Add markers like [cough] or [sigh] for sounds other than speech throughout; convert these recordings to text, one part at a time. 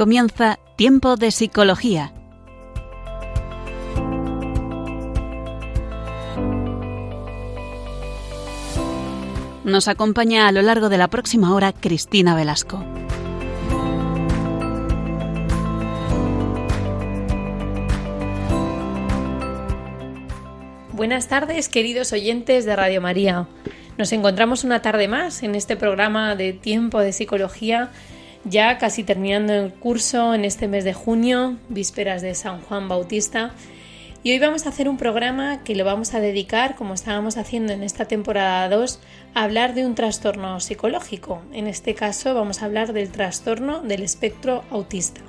comienza Tiempo de Psicología. Nos acompaña a lo largo de la próxima hora Cristina Velasco. Buenas tardes, queridos oyentes de Radio María. Nos encontramos una tarde más en este programa de Tiempo de Psicología ya casi terminando el curso en este mes de junio, vísperas de San Juan Bautista. Y hoy vamos a hacer un programa que lo vamos a dedicar, como estábamos haciendo en esta temporada 2, a hablar de un trastorno psicológico. En este caso vamos a hablar del trastorno del espectro autista.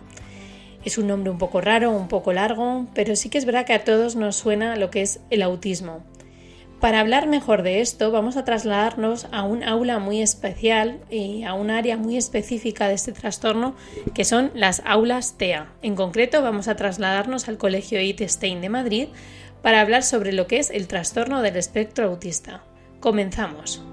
Es un nombre un poco raro, un poco largo, pero sí que es verdad que a todos nos suena lo que es el autismo. Para hablar mejor de esto, vamos a trasladarnos a un aula muy especial y a un área muy específica de este trastorno, que son las aulas TEA. En concreto, vamos a trasladarnos al Colegio Stein de Madrid para hablar sobre lo que es el trastorno del espectro autista. Comenzamos.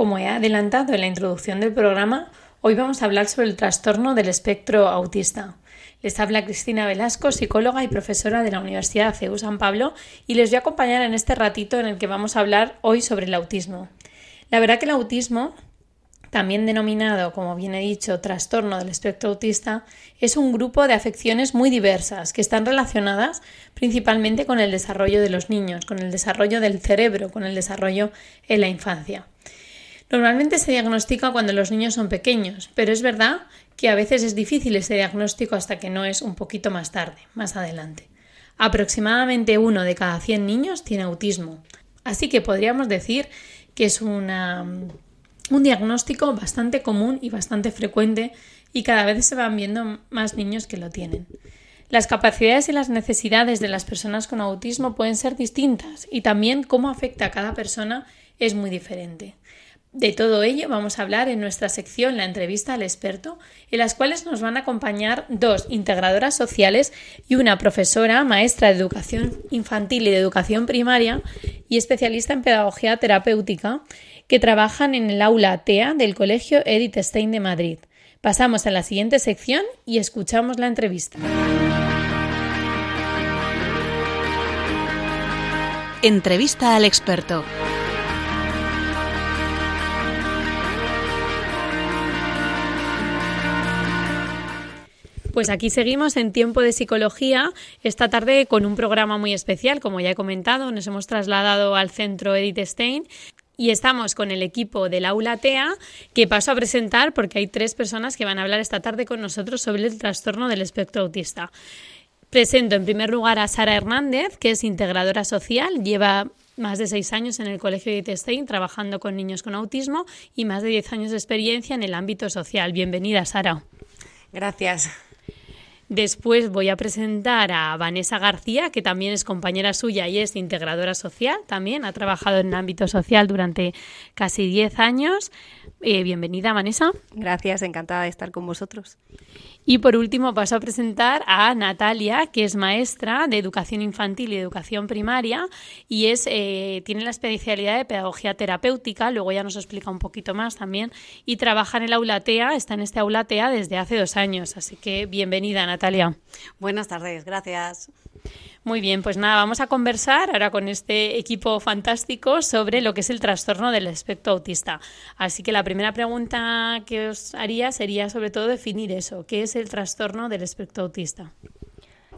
Como he adelantado en la introducción del programa, hoy vamos a hablar sobre el trastorno del espectro autista. Les habla Cristina Velasco, psicóloga y profesora de la Universidad CEU San Pablo, y les voy a acompañar en este ratito en el que vamos a hablar hoy sobre el autismo. La verdad que el autismo, también denominado, como bien he dicho, trastorno del espectro autista, es un grupo de afecciones muy diversas que están relacionadas principalmente con el desarrollo de los niños, con el desarrollo del cerebro, con el desarrollo en la infancia. Normalmente se diagnostica cuando los niños son pequeños, pero es verdad que a veces es difícil ese diagnóstico hasta que no es un poquito más tarde, más adelante. Aproximadamente uno de cada 100 niños tiene autismo, así que podríamos decir que es un diagnóstico bastante común y bastante frecuente y cada vez se van viendo más niños que lo tienen. Las capacidades y las necesidades de las personas con autismo pueden ser distintas y también cómo afecta a cada persona es muy diferente. De todo ello vamos a hablar en nuestra sección La entrevista al experto, en las cuales nos van a acompañar dos integradoras sociales y una profesora, maestra de educación infantil y de educación primaria y especialista en pedagogía terapéutica, que trabajan en el aula TEA del Colegio Edith Stein de Madrid. Pasamos a la siguiente sección y escuchamos la entrevista. Entrevista al experto. Pues aquí seguimos en Tiempo de Psicología, esta tarde con un programa muy especial, como ya he comentado, nos hemos trasladado al centro Edith Stein y estamos con el equipo del Aula TEA que paso a presentar porque hay tres personas que van a hablar esta tarde con nosotros sobre el trastorno del espectro autista. Presento en primer lugar a Sara Hernández, que es integradora social, lleva más de seis años en el Colegio Edith Stein trabajando con niños con autismo y más de diez años de experiencia en el ámbito social. Bienvenida, Sara. Gracias. Después voy a presentar a Vanessa García, que también es compañera suya y es integradora social también. Ha trabajado en el ámbito social durante casi 10 años. Eh, bienvenida, Vanessa. Gracias, encantada de estar con vosotros. Y por último paso a presentar a Natalia, que es maestra de educación infantil y educación primaria y es eh, tiene la especialidad de pedagogía terapéutica, luego ya nos explica un poquito más también, y trabaja en el aula TEA, está en este aula TEA desde hace dos años, así que bienvenida Natalia. Buenas tardes, gracias. Muy bien, pues nada, vamos a conversar ahora con este equipo fantástico sobre lo que es el trastorno del espectro autista. Así que la primera pregunta que os haría sería sobre todo definir eso, ¿qué es el trastorno del espectro autista?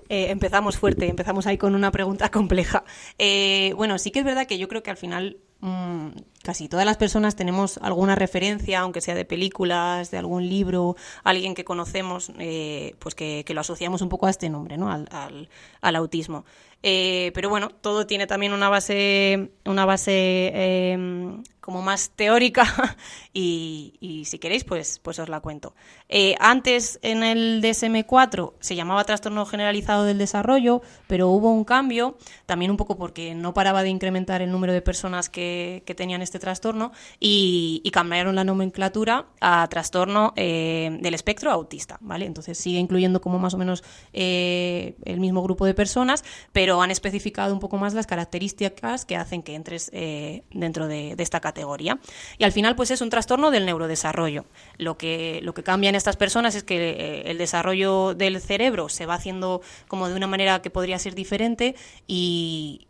Eh, empezamos fuerte, empezamos ahí con una pregunta [laughs] compleja. Eh, bueno, sí que es verdad que yo creo que al final Mm, casi todas las personas tenemos alguna referencia, aunque sea de películas, de algún libro, alguien que conocemos, eh, pues que, lo asociamos un poco a este nombre, ¿no? Al, al, autismo. Eh, pero bueno, todo tiene también una base, una base em, como más teórica [laughs] y, si queréis, pues, pues os la cuento. Eh, antes en el DSM-4 se llamaba trastorno generalizado del desarrollo, pero hubo un cambio, también un poco porque no paraba de incrementar el número de personas que, tenían este trastorno y, cambiaron la nomenclatura a trastorno eh, del espectro autista, ¿vale? Entonces sigue incluyendo como más o menos eh, el mismo grupo de personas, pero han especificado un poco más las características que hacen que entres dentro de, de esta categoría. Y al final, pues es un trastorno del neurodesarrollo. Lo que, lo que cambia en estas personas es que eh, el desarrollo del cerebro se va haciendo como de una manera que podría ser diferente y,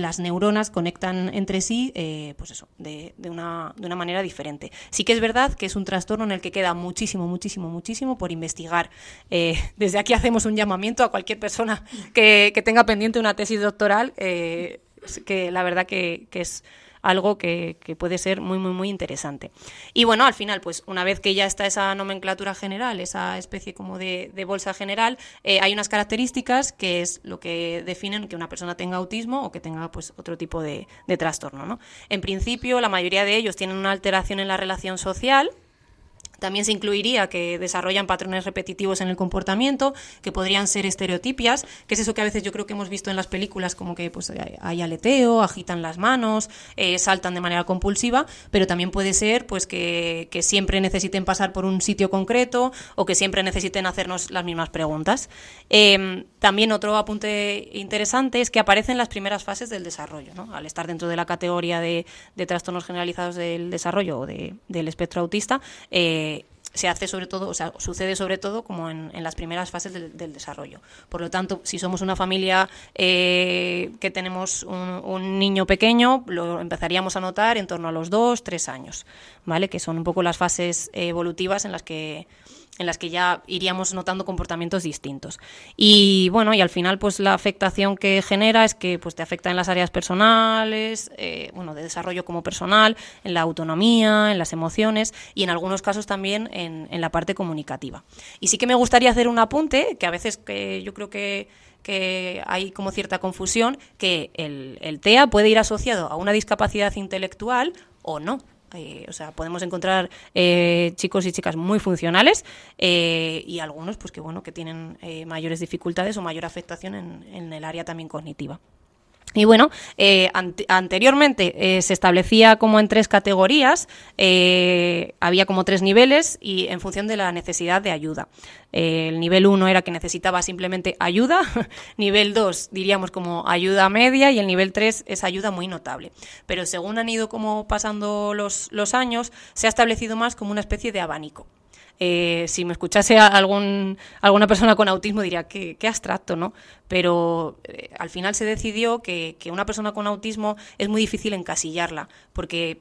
las neuronas conectan entre sí, eh, pues eso, de, de, una, de una manera diferente. Sí que es verdad que es un trastorno en el que queda muchísimo, muchísimo, muchísimo por investigar. Eh, desde aquí hacemos un llamamiento a cualquier persona que, que tenga pendiente una tesis doctoral, que la verdad que, que es algo que, puede ser muy, muy, muy interesante. Y bueno, al final, pues una vez que ya está esa nomenclatura general, esa especie como de, bolsa general, eh, hay unas características que es lo que definen que una persona tenga autismo o que tenga pues otro tipo de, de trastorno. ¿no? En principio, la mayoría de ellos tienen una alteración en la relación social, también se incluiría que desarrollan patrones repetitivos en el comportamiento, que podrían ser estereotipias, que es eso que a veces yo creo que hemos visto en las películas, como que pues hay aleteo, agitan las manos, eh, saltan de manera compulsiva, pero también puede ser pues que, siempre necesiten pasar por un sitio concreto o que siempre necesiten hacernos las mismas preguntas. Em, también otro apunte interesante es que aparecen las primeras fases del desarrollo, ¿no? al estar dentro de la categoría de, trastornos generalizados del desarrollo o del espectro autista. Eh, se hace sobre todo, o sea, sucede sobre todo como en, las primeras fases del, desarrollo. Por lo tanto, si somos una familia eh, que tenemos un, niño pequeño, lo empezaríamos a notar en torno a los dos, tres años, ¿vale? Que son un poco las fases evolutivas en las que en las que ya iríamos notando comportamientos distintos. Y bueno, y al final pues la afectación que genera es que pues te afecta en las áreas personales, eh, bueno, de desarrollo como personal, en la autonomía, en las emociones y en algunos casos también en, la parte comunicativa. Y sí que me gustaría hacer un apunte, que a veces que yo creo que que hay como cierta confusión, que el, TEA puede ir asociado a una discapacidad intelectual o no. Eh, o sea, podemos encontrar eh, chicos y chicas muy funcionales eh, y algunos, pues que bueno, que tienen mayores dificultades o mayor afectación en el área también cognitiva. Y bueno, eh, anteriormente eh, se establecía como en tres categorías, eh, había como tres niveles y en función de la necesidad de ayuda. el nivel uno era que necesitaba simplemente ayuda, [laughs] nivel dos diríamos como ayuda media y el nivel tres es ayuda muy notable. Pero según han ido como pasando los, los años, se ha establecido más como una especie de abanico. Eh, si me escuchase algún, alguna persona con autismo diría que qué abstracto, ¿no? Pero eh, al final se decidió que, que una persona con autismo es muy difícil encasillarla, porque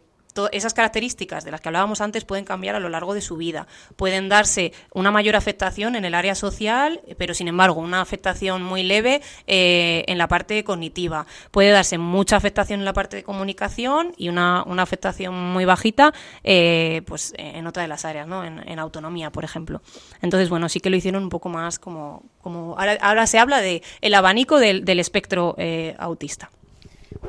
esas características de las que hablábamos antes pueden cambiar a lo largo de su vida. Pueden darse una mayor afectación en el área social, pero sin embargo una afectación muy leve eh, en la parte cognitiva. Puede darse mucha afectación en la parte de comunicación y una, afectación muy bajita eh, pues en otra de las áreas, ¿no? En, autonomía, por ejemplo. Entonces, bueno, sí que lo hicieron un poco más como... como ahora, se habla de el abanico del, espectro eh, autista.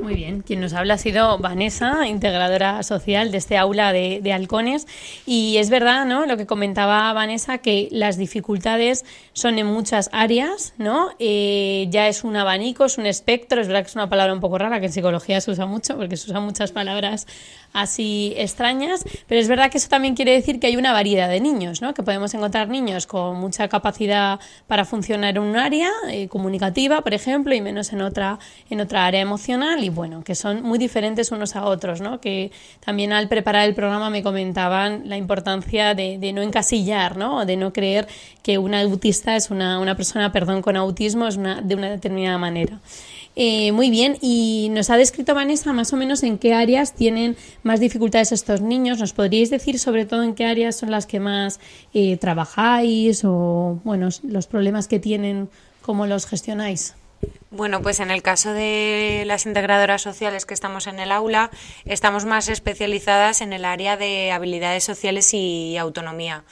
Muy bien, quien nos habla ha sido Vanessa, integradora social de este aula de, halcones. Y es verdad, ¿no? Lo que comentaba Vanessa, que las dificultades son en muchas áreas, ¿no? Eh, ya es un abanico, es un espectro, es verdad que es una palabra un poco rara que en psicología se usa mucho, porque se usan muchas palabras así extrañas, pero es verdad que eso también quiere decir que hay una variedad de niños, ¿no? Que podemos encontrar niños con mucha capacidad para funcionar en un área eh, comunicativa, por ejemplo, y menos en otra, en otra área emocional, y bueno, que son muy diferentes unos a otros, ¿no? Que también al preparar el programa me comentaban la importancia de, no encasillar, ¿no? De no creer que un autista es una, una persona, perdón, con autismo es una, de una determinada manera. Eh, muy bien, y nos ha descrito Vanessa más o menos en qué áreas tienen más dificultades estos niños. ¿Nos podríais decir sobre todo en qué áreas son las que más eh, trabajáis o bueno, los problemas que tienen, cómo los gestionáis? Bueno, pues en el caso de las integradoras sociales que estamos en el aula, estamos más especializadas en el área de habilidades sociales y autonomía.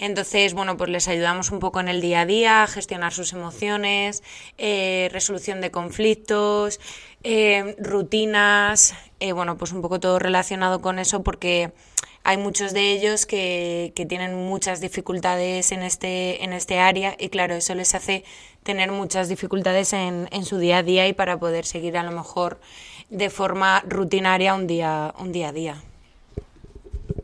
Entonces, bueno, pues les ayudamos un poco en el día a día, a gestionar sus emociones, eh, resolución de conflictos, eh, rutinas, eh, bueno, pues un poco todo relacionado con eso porque hay muchos de ellos que, que, tienen muchas dificultades en este, en este área y claro, eso les hace tener muchas dificultades en, en su día a día y para poder seguir a lo mejor de forma rutinaria un día, un día a día.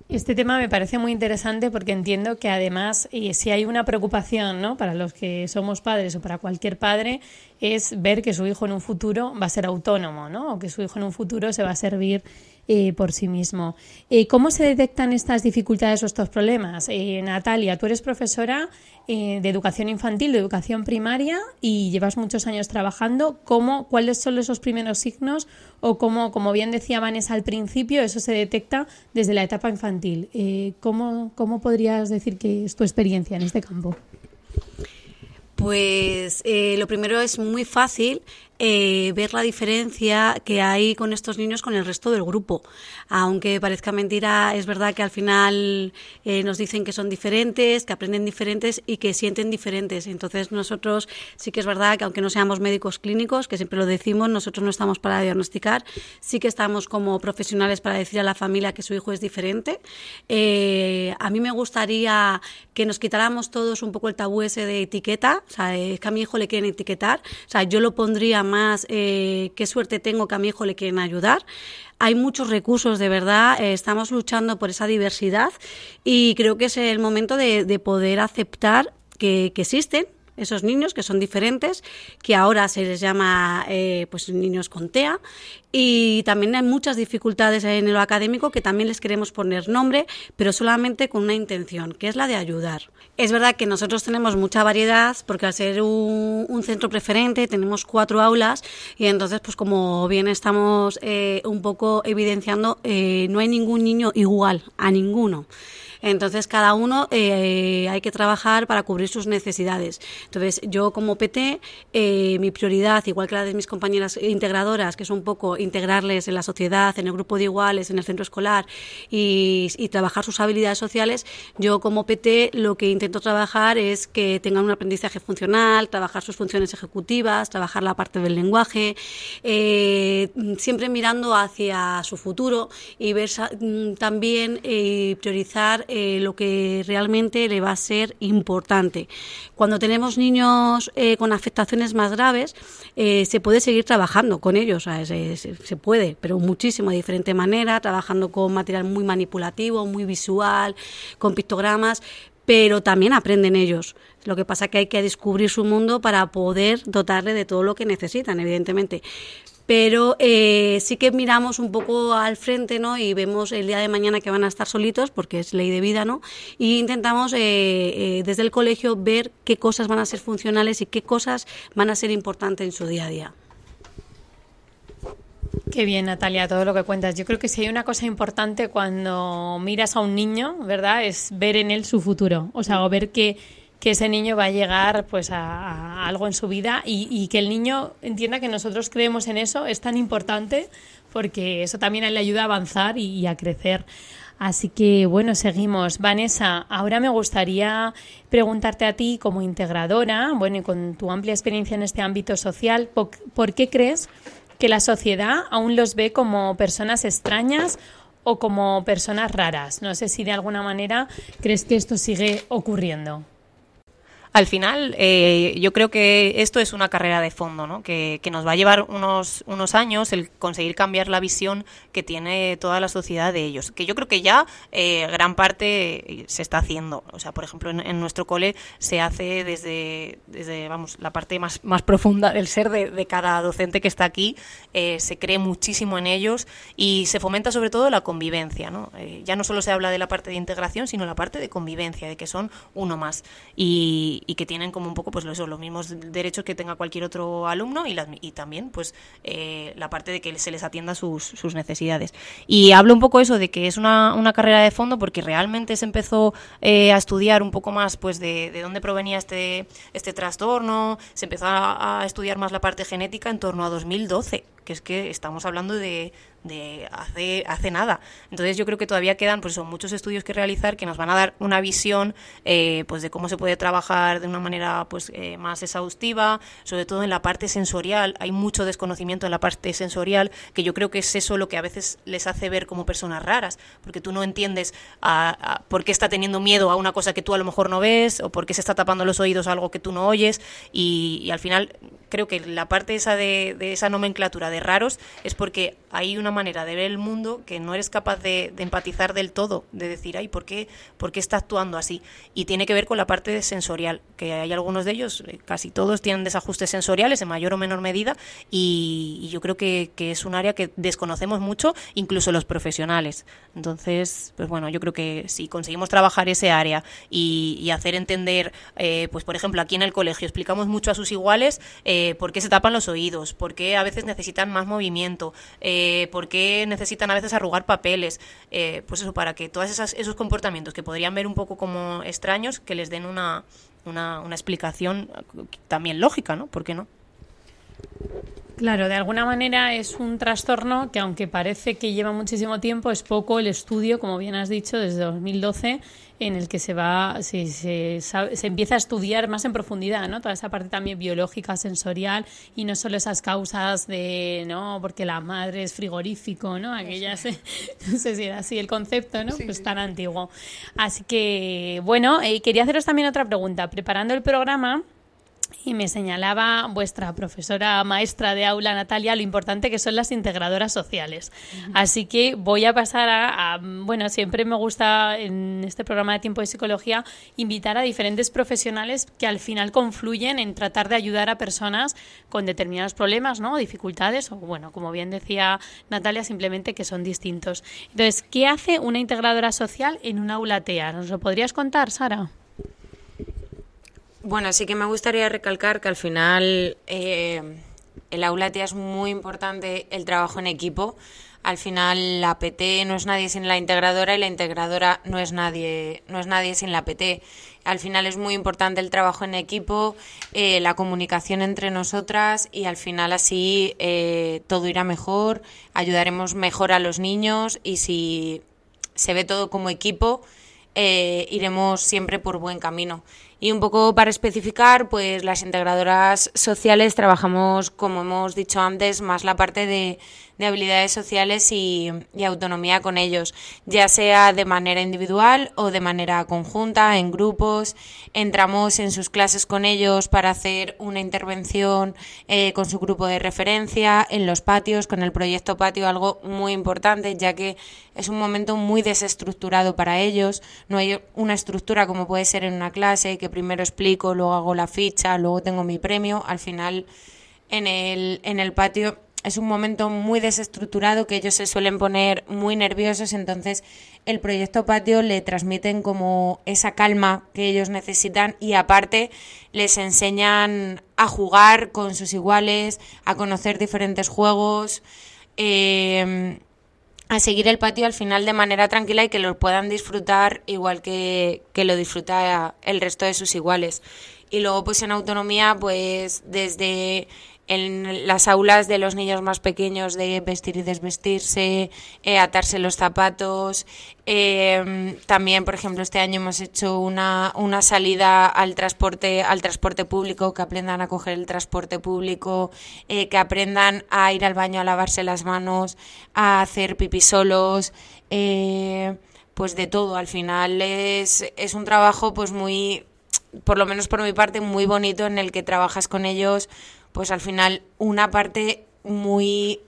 Este tema me parece muy interesante porque entiendo que además, y si hay una preocupación ¿no? para los que somos padres o para cualquier padre, es ver que su hijo en un futuro va a ser autónomo, ¿no? o que su hijo en un futuro se va a servir eh, por sí mismo. Eh, ¿Cómo se detectan estas dificultades o estos problemas? Eh, Natalia, tú eres profesora de educación infantil, de educación primaria y llevas muchos años trabajando. ¿Cómo, ¿Cuáles son esos primeros signos o cómo, como bien decía Vanessa al principio, eso se detecta desde la etapa infantil? ¿cómo, ¿Cómo podrías decir que es tu experiencia en este campo? Pues lo primero es muy fácil eh, ver la diferencia que hay con estos niños con el resto del grupo. Aunque parezca mentira, es verdad que al final eh, nos dicen que son diferentes, que aprenden diferentes y que sienten diferentes. Entonces nosotros sí que es verdad que aunque no seamos médicos clínicos, que siempre lo decimos, nosotros no estamos para diagnosticar, sí que estamos como profesionales para decir a la familia que su hijo es diferente. Eh, a mí me gustaría que nos quitáramos todos un poco el tabú ese de etiqueta, o sea, es que a mi hijo le quieren etiquetar, o sea, yo lo pondría más eh, qué suerte tengo que a mi hijo le quieren ayudar. Hay muchos recursos, de verdad, eh, estamos luchando por esa diversidad y creo que es el momento de, poder aceptar que, existen esos niños que son diferentes, que ahora se les llama eh, pues niños con TEA y también hay muchas dificultades en lo académico que también les queremos poner nombre, pero solamente con una intención, que es la de ayudar. Es verdad que nosotros tenemos mucha variedad porque al ser un, centro preferente tenemos cuatro aulas y entonces pues como bien estamos eh, un poco evidenciando, eh, no hay ningún niño igual a ninguno. Entonces, cada uno eh, hay que trabajar para cubrir sus necesidades. Entonces, yo como PT, eh, mi prioridad, igual que la de mis compañeras integradoras, que es un poco integrarles en la sociedad, en el grupo de iguales, en el centro escolar y, trabajar sus habilidades sociales, yo como PT lo que intento trabajar es que tengan un aprendizaje funcional, trabajar sus funciones ejecutivas, trabajar la parte del lenguaje, eh, siempre mirando hacia su futuro y ver mm, también priorizar eh, lo que realmente le va a ser importante. Cuando tenemos niños eh, con afectaciones más graves, eh, se puede seguir trabajando con ellos, se, puede, pero muchísimo de diferente manera, trabajando con material muy manipulativo, muy visual, con pictogramas, pero también aprenden ellos. Lo que pasa es que hay que descubrir su mundo para poder dotarle de todo lo que necesitan, evidentemente pero eh, sí que miramos un poco al frente, ¿no? Y vemos el día de mañana que van a estar solitos, porque es ley de vida, ¿no? Y intentamos eh, eh, desde el colegio ver qué cosas van a ser funcionales y qué cosas van a ser importantes en su día a día. Qué bien, Natalia, todo lo que cuentas. Yo creo que si hay una cosa importante cuando miras a un niño, ¿verdad? Es ver en él su futuro. O sea, o ver que que ese niño va a llegar pues a, algo en su vida y, que el niño entienda que nosotros creemos en eso es tan importante porque eso también le ayuda a avanzar y, a crecer. Así que bueno, seguimos. Vanessa, ahora me gustaría preguntarte a ti como integradora, bueno, y con tu amplia experiencia en este ámbito social, ¿por qué crees que la sociedad aún los ve como personas extrañas o como personas raras? No sé si de alguna manera crees que esto sigue ocurriendo al final eh, yo creo que esto es una carrera de fondo, ¿no? que, nos va a llevar unos, unos años el conseguir cambiar la visión que tiene toda la sociedad de ellos, que yo creo que ya eh, gran parte se está haciendo. O sea, por ejemplo, en, nuestro cole se hace desde, desde vamos, la parte más, más profunda del ser de, cada docente que está aquí, eh, se cree muchísimo en ellos y se fomenta sobre todo la convivencia. ¿no? ya no solo se habla de la parte de integración, sino la parte de convivencia, de que son uno más. Y, y que tienen como un poco pues los mismos derechos que tenga cualquier otro alumno y, y también pues eh, la parte de que se les atienda sus, sus, necesidades. Y hablo un poco eso de que es una, una carrera de fondo porque realmente se empezó eh, a estudiar un poco más pues de, de, dónde provenía este, este trastorno, se empezó a estudiar más la parte genética en torno a 2012 que es que estamos hablando de, de hace, hace nada. Entonces yo creo que todavía quedan pues son muchos estudios que realizar que nos van a dar una visión eh, pues de cómo se puede trabajar de una manera pues eh, más exhaustiva, sobre todo en la parte sensorial. Hay mucho desconocimiento en la parte sensorial que yo creo que es eso lo que a veces les hace ver como personas raras, porque tú no entiendes a, por qué está teniendo miedo a una cosa que tú a lo mejor no ves o por qué se está tapando los oídos a algo que tú no oyes y, y al final creo que la parte esa de, de esa nomenclatura de raros es porque hay una manera de ver el mundo que no eres capaz de, empatizar del todo, de decir, ay, ¿por qué, ¿por qué está actuando así? Y tiene que ver con la parte sensorial, que hay algunos de ellos, eh, casi todos tienen desajustes sensoriales en mayor o menor medida, y, yo creo que, es un área que desconocemos mucho, incluso los profesionales. Entonces, pues bueno, yo creo que si conseguimos trabajar ese área y, hacer entender, eh, pues por ejemplo, aquí en el colegio explicamos mucho a sus iguales eh, por qué se tapan los oídos, por qué a veces necesitan más movimiento, eh, por qué necesitan a veces arrugar papeles, eh, pues eso, para que todos esos comportamientos que podrían ver un poco como extraños, que les den una, una, una explicación también lógica, ¿no? ¿Por qué no? Claro, de alguna manera es un trastorno que aunque parece que lleva muchísimo tiempo, es poco el estudio, como bien has dicho, desde 2012 en el que se va se, se, se, empieza a estudiar más en profundidad, ¿no? Toda esa parte también biológica, sensorial y no solo esas causas de, no, porque la madre es frigorífico, ¿no? Aquellas, [laughs] no sé si era así el concepto, ¿no? pues tan antiguo. Así que, bueno, eh, quería haceros también otra pregunta. Preparando el programa, y me señalaba vuestra profesora maestra de aula, Natalia, lo importante que son las integradoras sociales. Así que voy a pasar a, bueno, siempre me gusta en este programa de tiempo de psicología invitar a diferentes profesionales que al final confluyen en tratar de ayudar a personas con determinados problemas, ¿no? dificultades, o bueno, como bien decía Natalia, simplemente que son distintos. Entonces, ¿qué hace una integradora social en un aula TEA? ¿Nos lo podrías contar, Sara? Bueno, sí que me gustaría recalcar que al final eh, el aula TIA es muy importante el trabajo en equipo. Al final la PT no es nadie sin la integradora y la integradora no es nadie, no es nadie sin la PT. Al final es muy importante el trabajo en equipo, eh, la comunicación entre nosotras y al final así eh, todo irá mejor, ayudaremos mejor a los niños y si se ve todo como equipo, iremos siempre por buen camino. Y un poco para especificar, pues las integradoras sociales trabajamos, como hemos dicho antes, más la parte de de habilidades sociales y, autonomía con ellos, ya sea de manera individual o de manera conjunta, en grupos. Entramos en sus clases con ellos para hacer una intervención eh, con su grupo de referencia, en los patios, con el proyecto patio, algo muy importante, ya que es un momento muy desestructurado para ellos. No hay una estructura como puede ser en una clase, que primero explico, luego hago la ficha, luego tengo mi premio. Al final, en el, en el patio es un momento muy desestructurado que ellos se suelen poner muy nerviosos, entonces el proyecto patio le transmiten como esa calma que ellos necesitan y aparte les enseñan a jugar con sus iguales, a conocer diferentes juegos. Em, a seguir el patio al final de manera tranquila y que lo puedan disfrutar igual que, que lo disfruta el resto de sus iguales. Y luego pues en autonomía pues desde en las aulas de los niños más pequeños de vestir y desvestirse, eh, atarse los zapatos. Eh, también, por ejemplo, este año hemos hecho una, una salida al transporte, al transporte público, que aprendan a coger el transporte público, eh, que aprendan a ir al baño a lavarse las manos, a hacer pipí solos, pues de todo. Al final es, es un trabajo pues muy, por lo menos por mi parte, muy bonito en el que trabajas con ellos pues al final una parte muy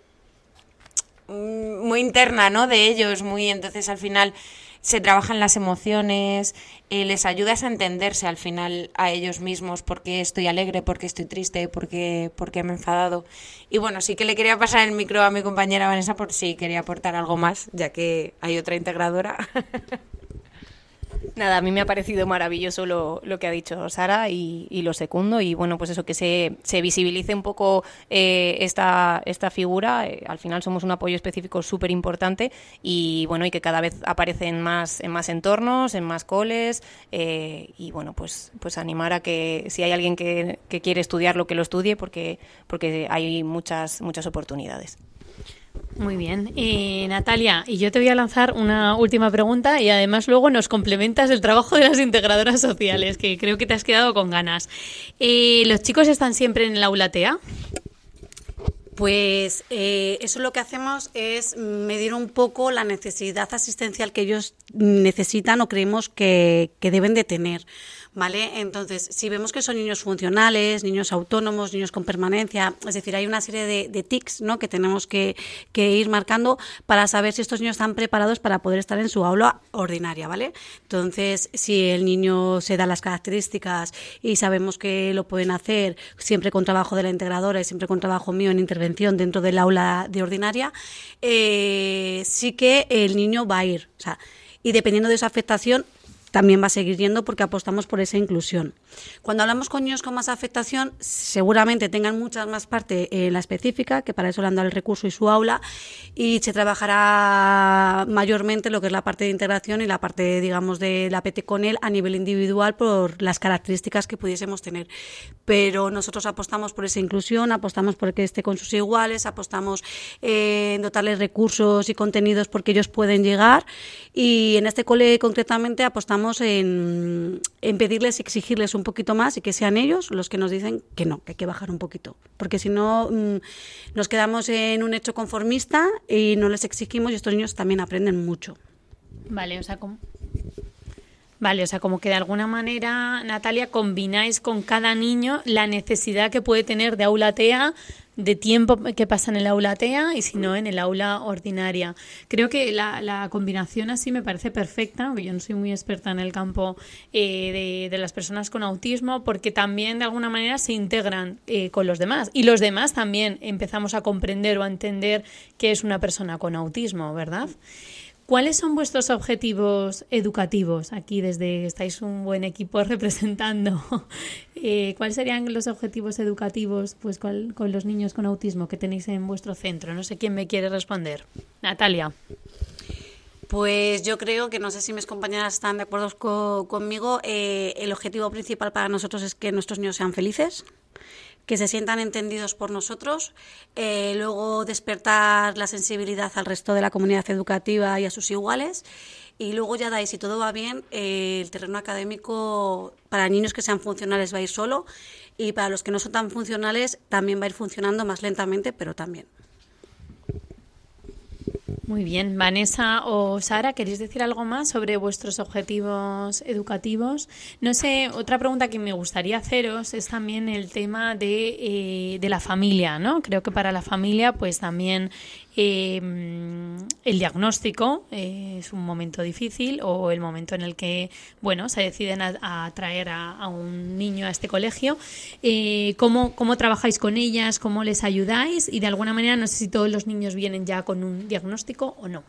muy interna, ¿no? De ellos, muy entonces al final se trabajan las emociones, eh, les ayudas a entenderse al final a ellos mismos, porque estoy alegre, porque estoy triste, porque, porque me he enfadado. Y bueno, sí que le quería pasar el micro a mi compañera Vanessa por si quería aportar algo más, ya que hay otra integradora. [laughs] Nada, a mí me ha parecido maravilloso lo, lo que ha dicho Sara y, y, lo segundo. Y bueno, pues eso, que se, se visibilice un poco eh, esta, esta figura. Eh, al final somos un apoyo específico súper importante y bueno, y que cada vez aparece en más, en más entornos, en más coles. Eh, y bueno, pues, pues animar a que si hay alguien que, que quiere estudiar lo que lo estudie porque, porque hay muchas, muchas oportunidades. Muy bien. Y Natalia, y yo te voy a lanzar una última pregunta y además luego nos complementas el trabajo de las integradoras sociales, que creo que te has quedado con ganas. Eh, ¿Los chicos están siempre en el aula TEA? Pues eh, eso lo que hacemos es medir un poco la necesidad asistencial que ellos necesitan o creemos que, que deben de tener. ¿Vale? Entonces, si vemos que son niños funcionales, niños autónomos, niños con permanencia, es decir, hay una serie de, de tics, ¿no? Que tenemos que, que, ir marcando para saber si estos niños están preparados para poder estar en su aula ordinaria, ¿vale? Entonces, si el niño se da las características y sabemos que lo pueden hacer siempre con trabajo de la integradora y siempre con trabajo mío en intervención dentro del aula de ordinaria, eh, sí que el niño va a ir, o sea, y dependiendo de esa afectación, también va a seguir yendo porque apostamos por esa inclusión. Cuando hablamos con niños con más afectación, seguramente tengan muchas más parte en la específica, que para eso le han dado el recurso y su aula, y se trabajará mayormente lo que es la parte de integración y la parte, digamos, de la PT con él a nivel individual por las características que pudiésemos tener. Pero nosotros apostamos por esa inclusión, apostamos por que esté con sus iguales, apostamos en dotarles recursos y contenidos porque ellos pueden llegar, y en este cole concretamente apostamos en, en, pedirles exigirles un poquito más y que sean ellos los que nos dicen que no, que hay que bajar un poquito. Porque si no, mmm, nos quedamos en un hecho conformista y no les exigimos y estos niños también aprenden mucho. Vale, o sea. Vale, o sea, como que de alguna manera, Natalia, combináis con cada niño la necesidad que puede tener de aula TEA de tiempo que pasa en el aula TEA y si no en el aula ordinaria. Creo que la, la combinación así me parece perfecta, aunque yo no soy muy experta en el campo eh, de, de, las personas con autismo, porque también de alguna manera se integran eh, con los demás. Y los demás también empezamos a comprender o a entender que es una persona con autismo, ¿verdad? ¿Cuáles son vuestros objetivos educativos? Aquí desde estáis un buen equipo [laughs] representando. Eh, ¿Cuáles serían los objetivos educativos pues, con, con, los niños con autismo que tenéis en vuestro centro? No sé quién me quiere responder. Natalia. Pues yo creo que no sé si mis compañeras están de acuerdo co conmigo. Eh, el objetivo principal para nosotros es que nuestros niños sean felices que se sientan entendidos por nosotros, eh, luego despertar la sensibilidad al resto de la comunidad educativa y a sus iguales. Y luego ya dais, si todo va bien, eh, el terreno académico para niños que sean funcionales va a ir solo y para los que no son tan funcionales también va a ir funcionando más lentamente, pero también. Muy bien, Vanessa o Sara, ¿queréis decir algo más sobre vuestros objetivos educativos? No sé, otra pregunta que me gustaría haceros es también el tema de, eh, de la familia, ¿no? Creo que para la familia, pues también eh, el diagnóstico eh, es un momento difícil o el momento en el que, bueno, se deciden a, a traer a, un niño a este colegio. Eh, ¿cómo, ¿Cómo trabajáis con ellas? ¿Cómo les ayudáis? Y de alguna manera, no sé si todos los niños vienen ya con un diagnóstico o no.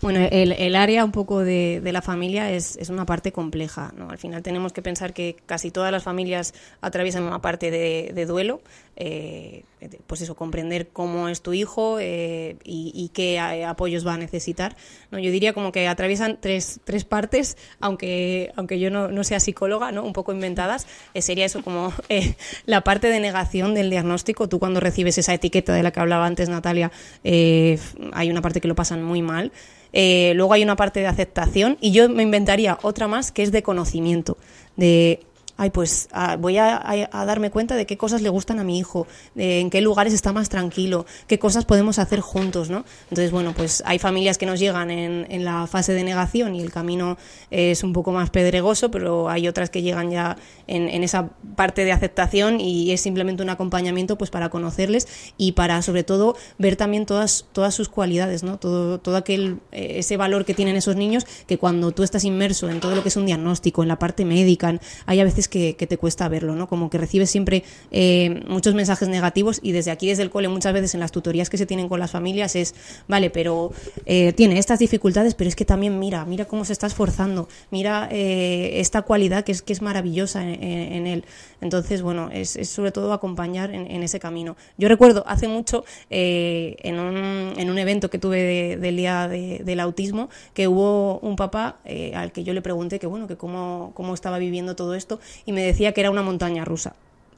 Bueno, el, área un poco de, la familia es, es, una parte compleja. Al final tenemos que pensar que casi todas las familias atraviesan una parte de duelo. Eh, pues eso, comprender cómo es tu hijo eh, y, qué apoyos va a necesitar. ¿no? Yo diría como que atraviesan tres, tres partes, aunque, aunque yo no, no sea psicóloga, ¿no? un poco inventadas. Eh, sería eso como [laughs] eh, la parte de negación del diagnóstico. Tú cuando recibes esa etiqueta de la que hablaba antes Natalia, eh, hay una parte que lo pasan muy mal. Eh, luego hay una parte de aceptación y yo me inventaría otra más que es de conocimiento, de ay, pues ah, voy a, a, darme cuenta de qué cosas le gustan a mi hijo, de en qué lugares está más tranquilo, qué cosas podemos hacer juntos, ¿no? Entonces, bueno, pues hay familias que nos llegan en, en la fase de negación y el camino es un poco más pedregoso, pero hay otras que llegan ya en, en esa parte de aceptación y es simplemente un acompañamiento pues para conocerles y para, sobre todo, ver también todas, todas sus cualidades, ¿no? Todo, todo aquel, eh, ese valor que tienen esos niños que cuando tú estás inmerso en todo lo que es un diagnóstico, en la parte médica, hay a veces que, te cuesta verlo, ¿no? Como que recibes siempre eh, muchos mensajes negativos y desde aquí, desde el cole, muchas veces en las tutorías que se tienen con las familias es, vale, pero eh, tiene estas dificultades, pero es que también mira, mira cómo se está esforzando, mira eh, esta cualidad que es, que es maravillosa en, él. Entonces, bueno, es, sobre todo acompañar en, ese camino. Yo recuerdo hace mucho en, un, en un evento que tuve del día del autismo que hubo un papá al que yo le pregunté que, bueno, que cómo, cómo estaba viviendo todo esto y me decía que era una montaña rusa.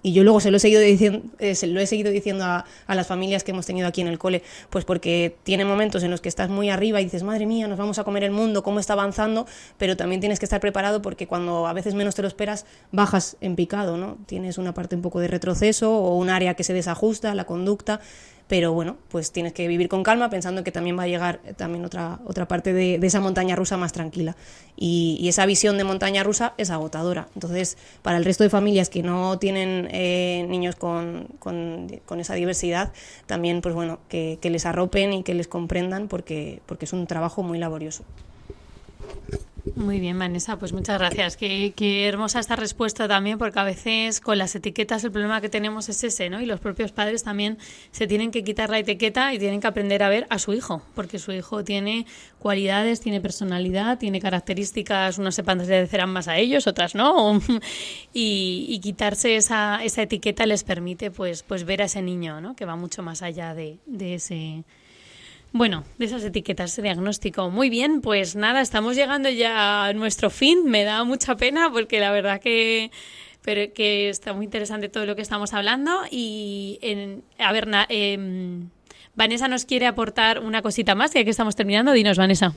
Y yo luego se lo he seguido diciendo, eh, se lo he seguido diciendo a, las familias que hemos tenido aquí en el cole, pues porque tiene momentos en los que estás muy arriba y dices, madre mía, nos vamos a comer el mundo, cómo está avanzando, pero también tienes que estar preparado porque cuando a veces menos te lo esperas, bajas en picado, ¿no? Tienes una parte un poco de retroceso o un área que se desajusta, la conducta, pero bueno, pues tienes que vivir con calma pensando que también va a llegar eh, también otra, otra parte de, esa montaña rusa más tranquila. Y, esa visión de montaña rusa es agotadora. Entonces, para el resto de familias que no tienen eh, niños con, con, esa diversidad, también pues bueno, que, que les arropen y que les comprendan porque, porque es un trabajo muy laborioso. Muy bien, Vanessa, pues muchas gracias. Qué, hermosa esta respuesta también, porque a veces con las etiquetas el problema que tenemos es ese, ¿no? Y los propios padres también se tienen que quitar la etiqueta y tienen que aprender a ver a su hijo, porque su hijo tiene cualidades, tiene personalidad, tiene características, unas se parecerán más a ellos, otras no, [laughs] y, quitarse esa, esa etiqueta les permite pues, pues ver a ese niño, ¿no? Que va mucho más allá de, de ese bueno, de esas etiquetas, ese diagnóstico. Muy bien, pues nada, estamos llegando ya a nuestro fin. Me da mucha pena porque la verdad que, que está muy interesante todo lo que estamos hablando. Y, en, a ver, em, Vanessa nos quiere aportar una cosita más, ya que estamos terminando. Dinos, Vanessa.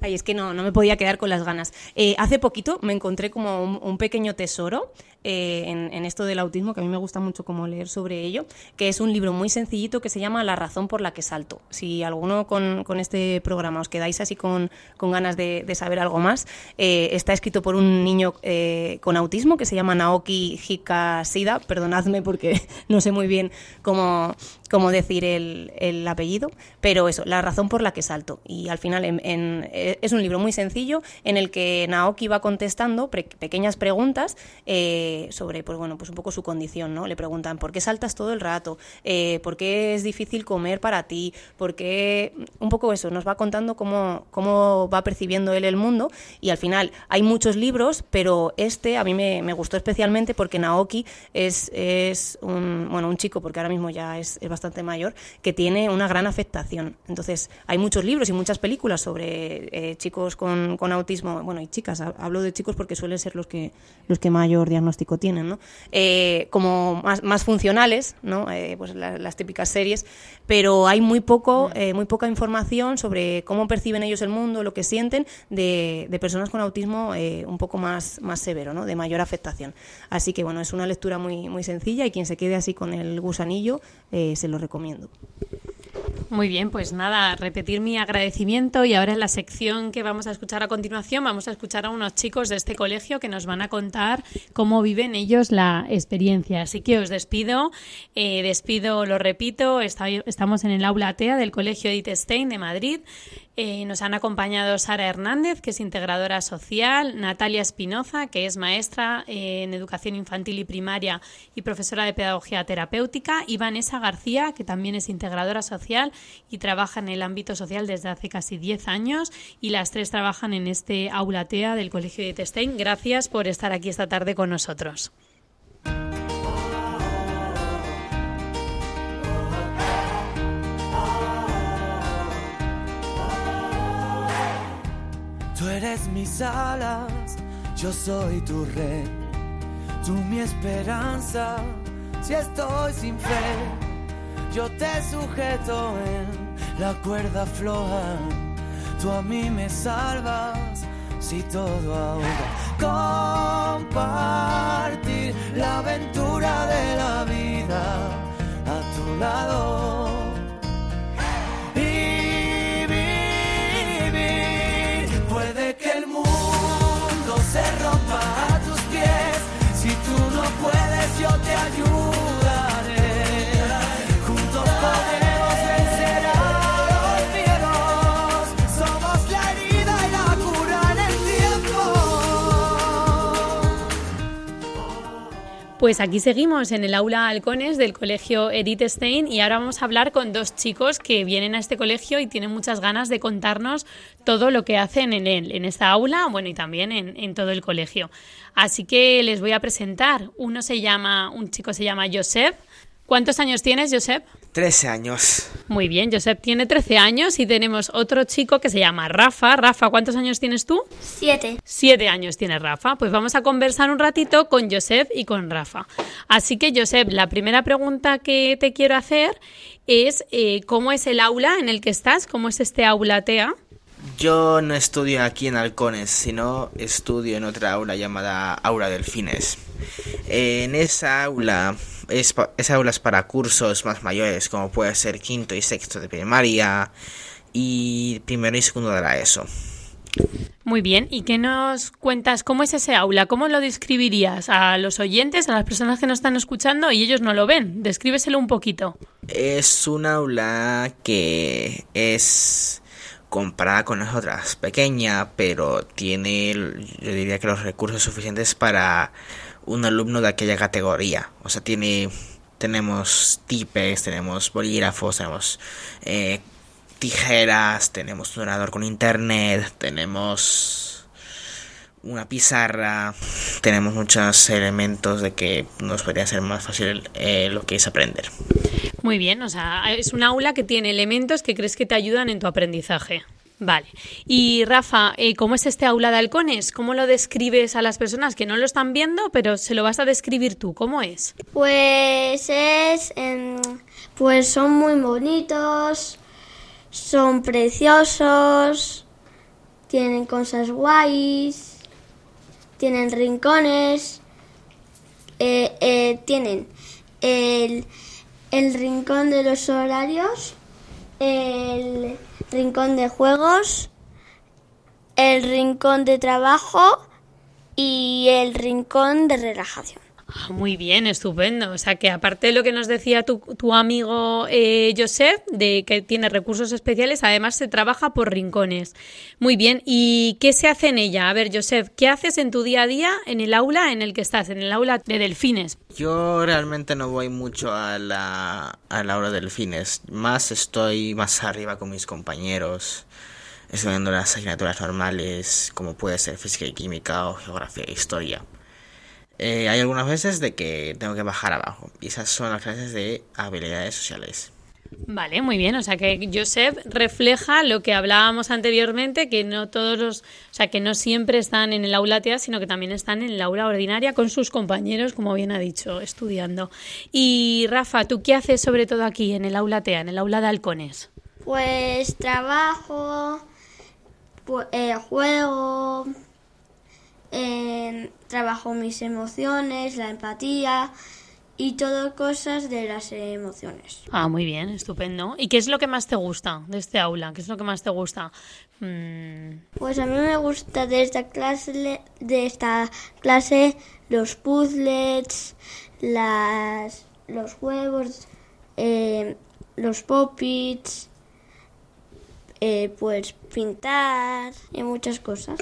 Ay, es que no, no me podía quedar con las ganas. Eh, hace poquito me encontré como un pequeño tesoro eh, en, esto del autismo, que a mí me gusta mucho como leer sobre ello, que es un libro muy sencillito que se llama La razón por la que salto. Si alguno con, este programa os quedáis así con, ganas de, saber algo más, eh, está escrito por un niño eh, con autismo que se llama Naoki Hikashida, perdonadme porque [laughs] no sé muy bien cómo, cómo decir el, apellido, pero eso, la razón por la que salto. Y al final es un libro muy sencillo en el que Naoki va contestando pequeñas preguntas sobre, pues bueno, pues un poco su condición, ¿no? Le preguntan, ¿por qué saltas todo el rato? Eh, ¿Por qué es difícil comer para ti? ¿Por qué...? Un poco eso, nos va contando cómo, cómo va percibiendo él el mundo y al final hay muchos libros, pero este a mí me, me gustó especialmente porque Naoki es, es un, bueno, un chico, porque ahora mismo ya es, es bastante mayor, que tiene una gran afectación. Entonces, hay muchos libros y muchas películas sobre eh, chicos con, con, autismo, bueno, y chicas, hablo de chicos porque suelen ser los que, los que mayor diagnóstico tienen, ¿no? Eh, como más, funcionales, ¿no? Eh, pues las típicas series, pero hay muy poco, mm. eh, muy poca información sobre cómo perciben ellos el mundo, lo que sienten de, personas con autismo un poco más, más severo, ¿no? De mayor afectación. Así que bueno, es una lectura muy, muy sencilla y quien se quede así con el gusanillo, se lo recomiendo. Muy bien, pues nada, repetir mi agradecimiento y ahora en la sección que vamos a escuchar a continuación vamos a escuchar a unos chicos de este colegio que nos van a contar cómo viven ellos la experiencia. Así que os despido, eh, despido, lo repito, estamos en el aula ATEA del Colegio Edith Stein de Madrid. Eh, nos han acompañado Sara Hernández, que es integradora social, Natalia Espinoza, que es maestra eh, en educación infantil y primaria y profesora de pedagogía terapéutica, y Vanessa García, que también es integradora social y trabaja en el ámbito social desde hace casi 10 años, y las tres trabajan en este aula TEA del Colegio de Testein. Gracias por estar aquí esta tarde con nosotros. Eres mis alas, yo soy tu rey, tú mi esperanza, si estoy sin fe, yo te sujeto en la cuerda floja, tú a mí me salvas si todo ahoga. Compartir la aventura de la vida a tu lado Pues aquí seguimos en el aula Halcones del colegio Edith Stein y ahora vamos a hablar con dos chicos que vienen a este colegio y tienen muchas ganas de contarnos todo lo que hacen en él, en esta aula, bueno, y también en, en todo el colegio. Así que les voy a presentar. Uno se llama, un chico se llama Josep. ¿Cuántos años tienes, Josep? 13 años. Muy bien, Josep tiene 13 años y tenemos otro chico que se llama Rafa. Rafa, ¿cuántos años tienes tú? Siete. Siete años tiene Rafa. Pues vamos a conversar un ratito con Josep y con Rafa. Así que, Josep, la primera pregunta que te quiero hacer es eh, ¿cómo es el aula en el que estás? ¿Cómo es este aula TEA? Yo no estudio aquí en Halcones, sino estudio en otra aula llamada Aula Delfines. En esa aula, es, esa aula es para cursos más mayores, como puede ser quinto y sexto de primaria y primero y segundo de la ESO. Muy bien, ¿y qué nos cuentas? ¿Cómo es ese aula? ¿Cómo lo describirías a los oyentes, a las personas que nos están escuchando y ellos no lo ven? Descríbeselo un poquito. Es un aula que es comparada con las otras, pequeña, pero tiene, yo diría que los recursos suficientes para un alumno de aquella categoría. O sea, tiene, tenemos tipes, tenemos bolígrafos, tenemos eh, tijeras, tenemos un orador con internet, tenemos una pizarra, tenemos muchos elementos de que nos podría ser más fácil eh, lo que es aprender. Muy bien, o sea, es un aula que tiene elementos que crees que te ayudan en tu aprendizaje. Vale. Y Rafa, eh, ¿cómo es este aula de halcones? ¿Cómo lo describes a las personas que no lo están viendo, pero se lo vas a describir tú? ¿Cómo es? Pues es, em, pues son muy bonitos, son preciosos, tienen cosas guays, tienen rincones, eh, eh, tienen el, el rincón de los horarios, el rincón de juegos, el rincón de trabajo y el rincón de relajación. Ah, muy bien, estupendo. O sea que aparte de lo que nos decía tu, tu amigo eh, de que tiene recursos especiales, además se trabaja por rincones. Muy bien. ¿Y qué se hace en ella? A ver, Josep, ¿qué haces en tu día a día en el aula en el que estás, en el aula de delfines? Yo realmente no voy mucho a la, a la aula de delfines. Más estoy más arriba con mis compañeros estudiando las asignaturas normales, como puede ser física y química o geografía e historia. Eh, hay algunas veces de que tengo que bajar abajo. Y esas son las clases de habilidades sociales. Vale, muy bien. O sea que Josep refleja lo que hablábamos anteriormente, que no todos los, o sea que no siempre están en el aula TEA, sino que también están en el aula ordinaria con sus compañeros, como bien ha dicho, estudiando. Y Rafa, ¿tú qué haces sobre todo aquí en el aula TEA, en el aula de halcones? Pues trabajo, pu- eh, juego, eh, trabajo mis emociones, la empatía y todo cosas de las emociones. Ah, muy bien, estupendo. ¿Y qué es lo que más te gusta de este aula? ¿Qué es lo que más te gusta? Mm, Pues a mí me gusta de esta clase, de esta clase los puzzles, las, los huevos, eh, los pop-its, eh, pues pintar y muchas cosas.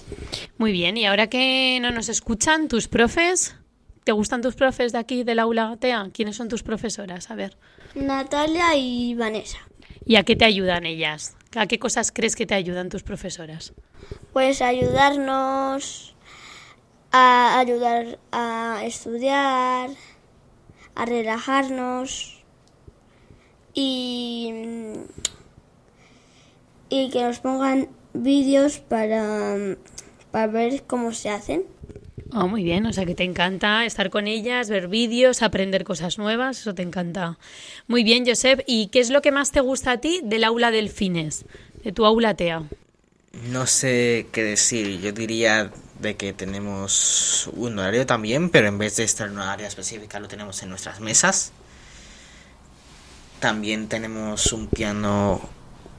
Muy bien, y ahora que no nos escuchan, tus profes, ¿te gustan tus profes de aquí del aula TEA? ¿Quiénes son tus profesoras? A ver. Natalia y Vanessa. ¿Y a qué te ayudan ellas? ¿A qué cosas crees que te ayudan tus profesoras? Pues ayudarnos a ayudar a estudiar, a relajarnos y, y que nos pongan vídeos para, para ver cómo se hacen. Oh, muy bien, o sea que te encanta estar con ellas, ver vídeos, aprender cosas nuevas, eso te encanta. Muy bien, Josep, ¿y qué es lo que más te gusta a ti del aula delfines, de tu aula TEA? No sé qué decir. Yo diría de que tenemos un horario también, pero en vez de estar en una área específica lo tenemos en nuestras mesas. También tenemos un piano,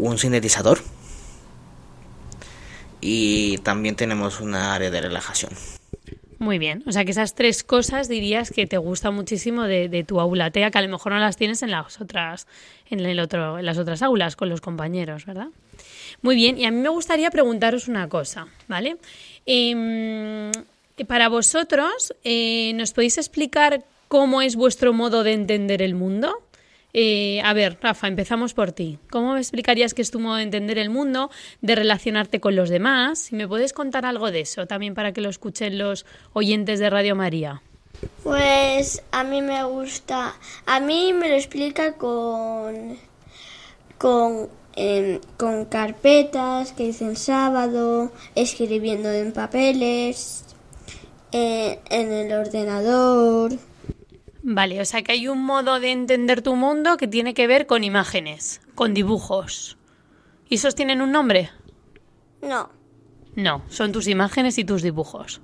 un sintetizador. Y también tenemos una área de relajación. Muy bien, o sea que esas tres cosas dirías que te gusta muchísimo de, de tu aula TEA, que a lo mejor no las tienes en las otras, en el otro, en las otras aulas con los compañeros, ¿verdad? Muy bien, y a mí me gustaría preguntaros una cosa, ¿vale? Em, para vosotros, eh, ¿nos podéis explicar cómo es vuestro modo de entender el mundo? Eh, a ver, Rafa, empezamos por ti. ¿Cómo me explicarías que es tu modo de entender el mundo, de relacionarte con los demás? Me puedes contar algo de eso, también para que lo escuchen los oyentes de Radio María. Pues a mí me gusta, a mí me lo explica con, con, em, con carpetas que dicen sábado, escribiendo en papeles, eh, en el ordenador. Vale, o sea que hay un modo de entender tu mundo que tiene que ver con imágenes, con dibujos. ¿Y esos tienen un nombre? No, No, son tus imágenes y tus dibujos.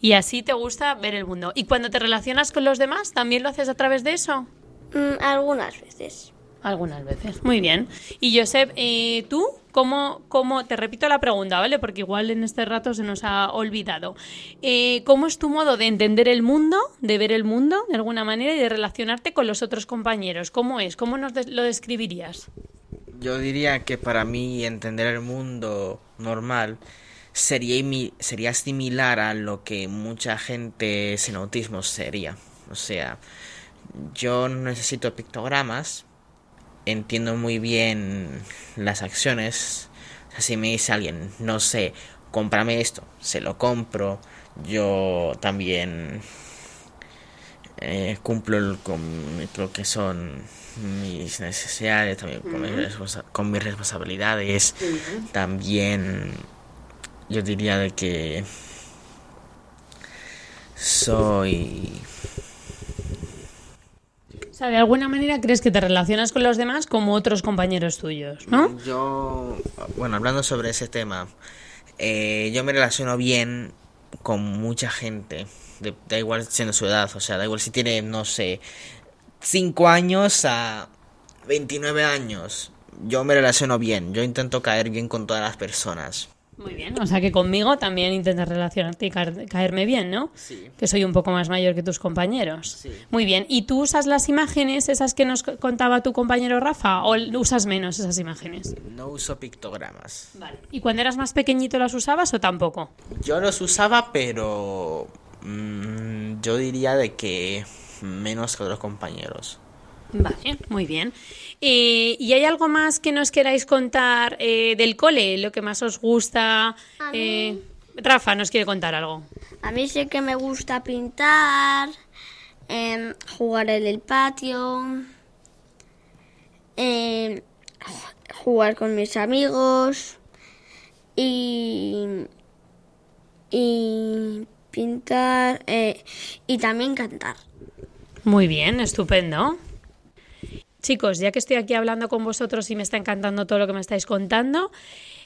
Y así te gusta ver el mundo. ¿Y cuando te relacionas con los demás, también lo haces a través de eso? mm, algunas veces. Algunas veces. Muy bien. Y Josep, eh, ¿tú cómo, cómo, te repito la pregunta, ¿vale? Porque igual en este rato se nos ha olvidado. Eh, ¿Cómo es tu modo de entender el mundo, de ver el mundo de alguna manera y de relacionarte con los otros compañeros? ¿Cómo es? ¿Cómo nos lo describirías? Yo diría que para mí entender el mundo normal sería, sería similar a lo que mucha gente sin autismo sería. O sea, yo necesito pictogramas, entiendo muy bien las acciones. O sea, si me dice alguien, no sé, cómprame esto, se lo compro. Yo también eh, cumplo con lo que son mis necesidades, también con, mis, con mis responsabilidades. También yo diría de que soy sea, de alguna manera crees que te relacionas con los demás como otros compañeros tuyos, ¿no? Yo, bueno, hablando sobre ese tema, eh, yo me relaciono bien con mucha gente, da igual siendo su edad, o sea, da igual si tiene, no sé, 5 años a 29 años. Yo me relaciono bien, yo intento caer bien con todas las personas. Muy bien, o sea que conmigo también intentas relacionarte y caer- caerme bien, ¿no? Sí. Que soy un poco más mayor que tus compañeros. Sí. Muy bien, ¿y tú usas las imágenes, esas que nos co- contaba tu compañero Rafa, o usas menos esas imágenes? No uso pictogramas. Vale. ¿Y cuando eras más pequeñito las usabas o tampoco? Yo los usaba, pero mm, yo diría de que menos que otros compañeros. Vale, muy bien. Eh, ¿Y hay algo más que nos queráis contar eh, del cole? ¿Lo que más os gusta? Eh, Rafa nos quiere contar algo. A mí sí que me gusta pintar, em, jugar en el patio, em, jugar con mis amigos y, y pintar eh, y también cantar. Muy bien, estupendo. Chicos, ya que estoy aquí hablando con vosotros y me está encantando todo lo que me estáis contando,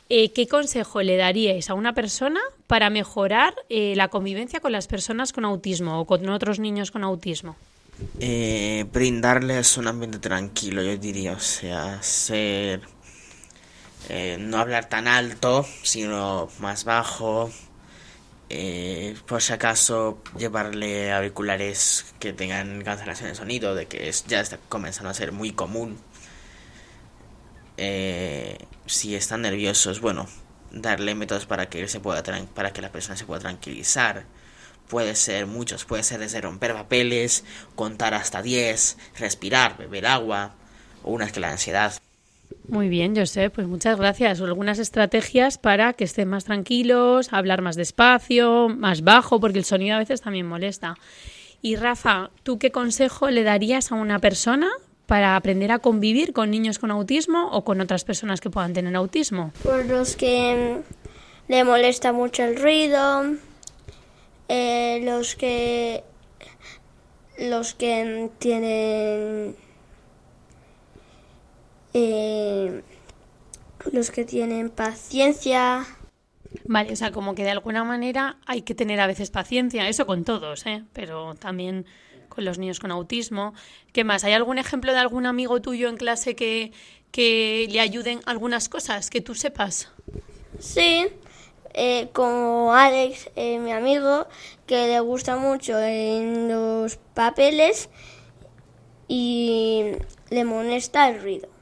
eh, ¿qué consejo le daríais a una persona para mejorar eh, la convivencia con las personas con autismo o con otros niños con autismo? Eh, brindarles un ambiente tranquilo, yo diría, o sea, ser... eh, no hablar tan alto, sino más bajo. Eh, por si acaso, llevarle auriculares que tengan cancelación de sonido, de que es, ya está comenzando a ser muy común. Eh, si están nerviosos, bueno, darle métodos para que él se pueda para que la persona se pueda tranquilizar. Puede ser muchos, puede ser desde romper papeles, contar hasta 10, respirar, beber agua, o una que la ansiedad. Muy bien, yo sé, pues muchas gracias. Algunas estrategias para que estén más tranquilos, hablar más despacio, más bajo, porque el sonido a veces también molesta. Y Rafa, ¿tú qué consejo le darías a una persona para aprender a convivir con niños con autismo o con otras personas que puedan tener autismo? Por los que mm, le molesta mucho el ruido, eh, los que los que tienen eh, los que tienen paciencia, Vale, o sea, como que de alguna manera hay que tener a veces paciencia, eso con todos, ¿eh? pero también con los niños con autismo. ¿Qué más? ¿Hay algún ejemplo de algún amigo tuyo en clase que, que le ayuden algunas cosas que tú sepas? sí, eh, como Alex, eh, mi amigo, que le gusta mucho en los papeles y le molesta el ruido.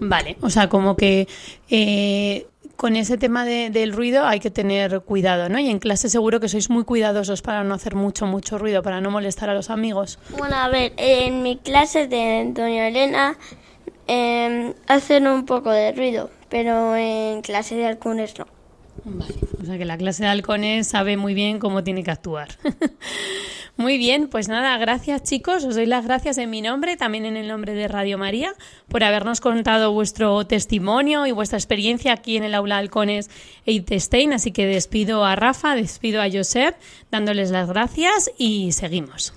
Vale, o sea, como que eh, con ese tema del ruido hay que tener cuidado, ¿no? Y en clase seguro que sois muy cuidadosos para no hacer mucho, mucho ruido, para no molestar a los amigos. Bueno, a ver, en mi clase de Doña Elena eh, hacen un poco de ruido, pero en clase de halcones no. Vale, o sea que la clase de halcones sabe muy bien cómo tiene que actuar. [laughs] Muy bien, pues nada, gracias chicos, os doy las gracias en mi nombre, también en el nombre de Radio María, por habernos contado vuestro testimonio y vuestra experiencia aquí en el aula Halcones Eitestein, así que despido a Rafa, despido a Josep, dándoles las gracias y seguimos.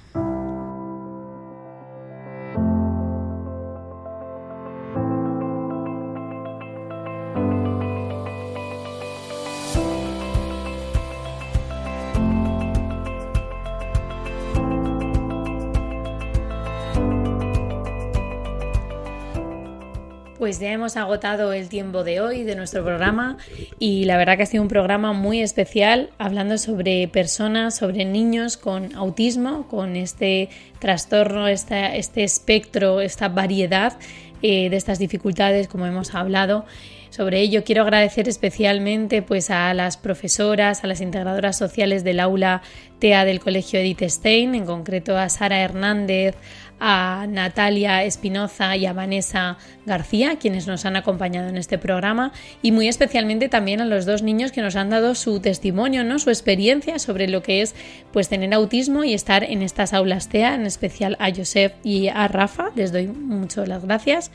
Pues ya hemos agotado el tiempo de hoy de nuestro programa y la verdad que ha sido un programa muy especial hablando sobre personas, sobre niños con autismo, con este trastorno, este, espectro, esta variedad eh, de estas dificultades como hemos hablado. Sobre ello quiero agradecer especialmente pues, a las profesoras, a las integradoras sociales del aula TEA del Colegio Edith Stein, en concreto a Sara Hernández, a Natalia Espinoza y a Vanessa García, quienes nos han acompañado en este programa, y muy especialmente también a los dos niños que nos han dado su testimonio, ¿no? su experiencia sobre lo que es pues tener autismo y estar en estas aulas TEA, en especial a Joseph y a Rafa. Les doy muchas las gracias.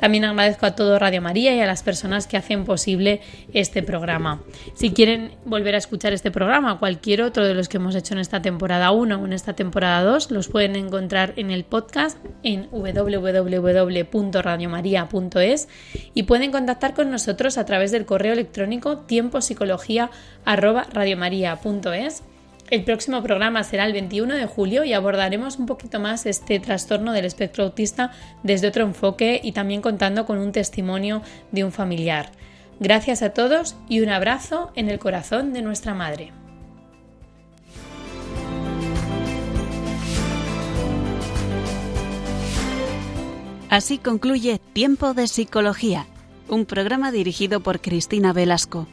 También agradezco a todo Radio María y a las personas que hacen posible este programa. Si quieren volver a escuchar este programa cualquier otro de los que hemos hecho en esta temporada 1 o en esta temporada 2, los pueden encontrar en el podcast en www.radiomaria.es y pueden contactar con nosotros a través del correo electrónico tiempopsicología@radiomaria.es el próximo programa será el 21 de julio y abordaremos un poquito más este trastorno del espectro autista desde otro enfoque y también contando con un testimonio de un familiar. Gracias a todos y un abrazo en el corazón de nuestra Madre. Así concluye Tiempo de Psicología, un programa dirigido por Cristina Velasco.